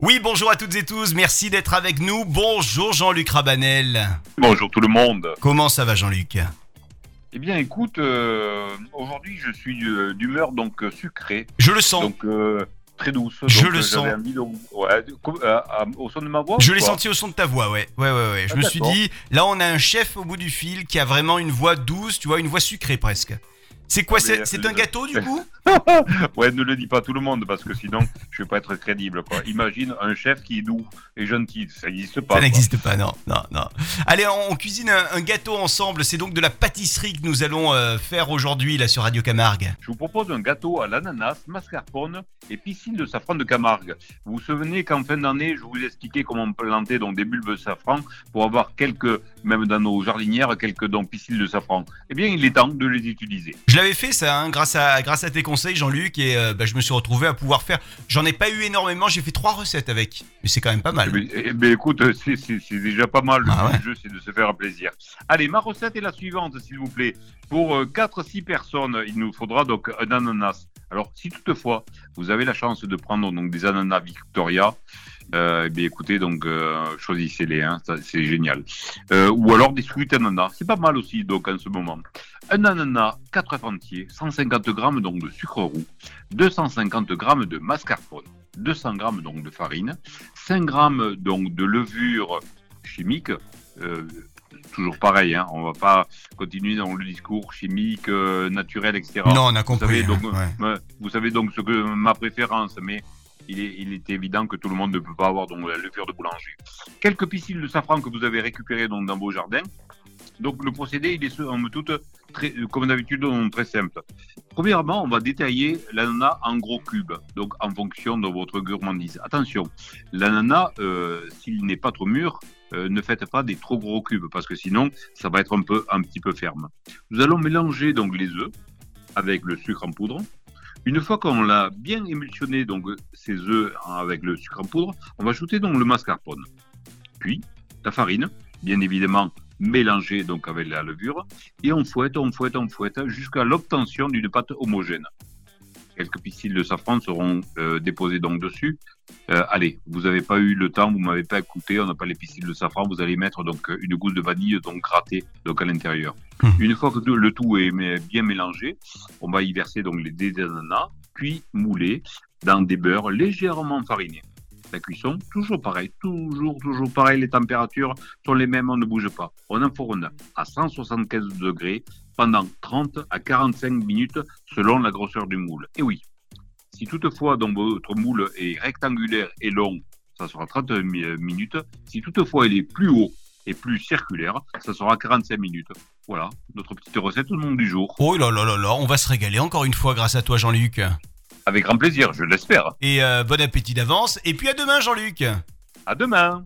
Oui, bonjour à toutes et tous, merci d'être avec nous. Bonjour Jean-Luc Rabanel. Bonjour tout le monde. Comment ça va Jean-Luc? Eh bien, écoute, euh, aujourd'hui je suis euh, d'humeur donc euh, sucrée, Je le sens. donc euh, très douce. Je Donc, le sens. j'avais envie de- ouais, de- co- à- au son de ma voix. Je l'ai senti au son de ta voix, ouais. Ouais, ouais, ouais. Je Ah, me suis dit, là on a un chef au bout du fil qui a vraiment une voix douce, tu vois, une voix sucrée presque. C'est quoi C'est c'est euh, un gâteau du coup? Ouais, ne le dis pas à tout le monde parce que sinon je vais pas être crédible. Quoi. Imagine un chef qui est doux et gentil, ça n'existe pas. Ça n'existe pas, non, non, non. Allez, on, on cuisine un, un gâteau ensemble. C'est donc de la pâtisserie que nous allons euh, faire aujourd'hui là sur Radio Camargue. Je vous propose un gâteau à l'ananas, mascarpone et piscine de safran de Camargue. Vous vous souvenez qu'en fin d'année, je vous expliquais comment planter donc des bulbes de safran pour avoir quelques, même dans nos jardinières, quelques donc piscines de safran. Eh bien, il est temps de les utiliser. Je l'avais fait ça, hein, grâce à grâce à tes conseils, Jean-Luc, et euh, bah, je me suis retrouvé à pouvoir faire. J'en ai pas eu énormément, j'ai fait trois recettes avec, mais c'est quand même pas mal. Eh bien, eh bien, écoute, c'est- déjà pas mal. Le Ah ouais. du jeu, c'est de se faire plaisir. Allez, ma recette est la suivante, s'il vous plaît. Pour 4-6 personnes, il nous faudra donc un ananas. Alors, si toutefois, vous avez la chance de prendre donc des ananas Victoria, euh, eh bien, écoutez, donc euh, choisissez-les, hein, c'est génial. Euh, ou alors des sweet ananas, c'est pas mal aussi, donc en ce moment. Un ananas, 4 œufs entiers, 150 grammes donc de sucre roux, 250 grammes de mascarpone, 200 grammes donc de farine, 5 grammes donc de levure chimique. toujours pareil, hein, on va pas continuer dans le discours chimique, naturel, etc. non, on a vous compris. savez, donc, hein. Ouais, vous savez donc ce que ma préférence, mais il est, évident que tout le monde ne peut pas avoir donc la levure de boulanger. Quelques piscines de safran que vous avez récupérées donc dans vos jardins. Donc le procédé, il est somme toute euh, comme d'habitude très simple. Premièrement, on va détailler l'ananas en gros cubes, donc en fonction de votre gourmandise. Attention, l'ananas, euh, s'il n'est pas trop mûr, euh, ne faites pas des trop gros cubes parce que sinon, ça va être un peu, un petit peu ferme. Nous allons mélanger donc les œufs avec le sucre en poudre. Une fois qu'on l'a bien émulsionné, donc ces œufs avec le sucre en poudre, on va ajouter donc le mascarpone. Puis la farine, bien évidemment mélangée donc avec la levure, et on fouette, on fouette, on fouette jusqu'à l'obtention d'une pâte homogène. Quelques pistils de safran seront euh, déposés donc dessus. Euh, allez, vous n'avez pas eu le temps, vous m'avez pas écouté, on n'a pas les pistils de safran, vous allez mettre donc une gousse de vanille donc grattée donc à l'intérieur. Mhm. Une fois que le tout est bien mélangé, on va y verser donc les dés d'ananas, puis mouler dans des beurres légèrement farinés. La cuisson, toujours pareil, toujours, toujours pareil, les températures sont les mêmes, on ne bouge pas. On enfourne à 175 degrés pendant 30 à 45 minutes selon la grosseur du moule. Et oui, si toutefois donc, votre moule est rectangulaire et long, ça sera 30 mi- minutes. Si toutefois il est plus haut et plus circulaire, ça sera 45 minutes. Voilà, notre petite recette au nom du jour. Oh là là là là, on va se régaler encore une fois grâce à toi, Jean-Luc. Avec grand plaisir, je l'espère. Et euh, bon appétit d'avance. Et puis à demain, Jean-Luc. À demain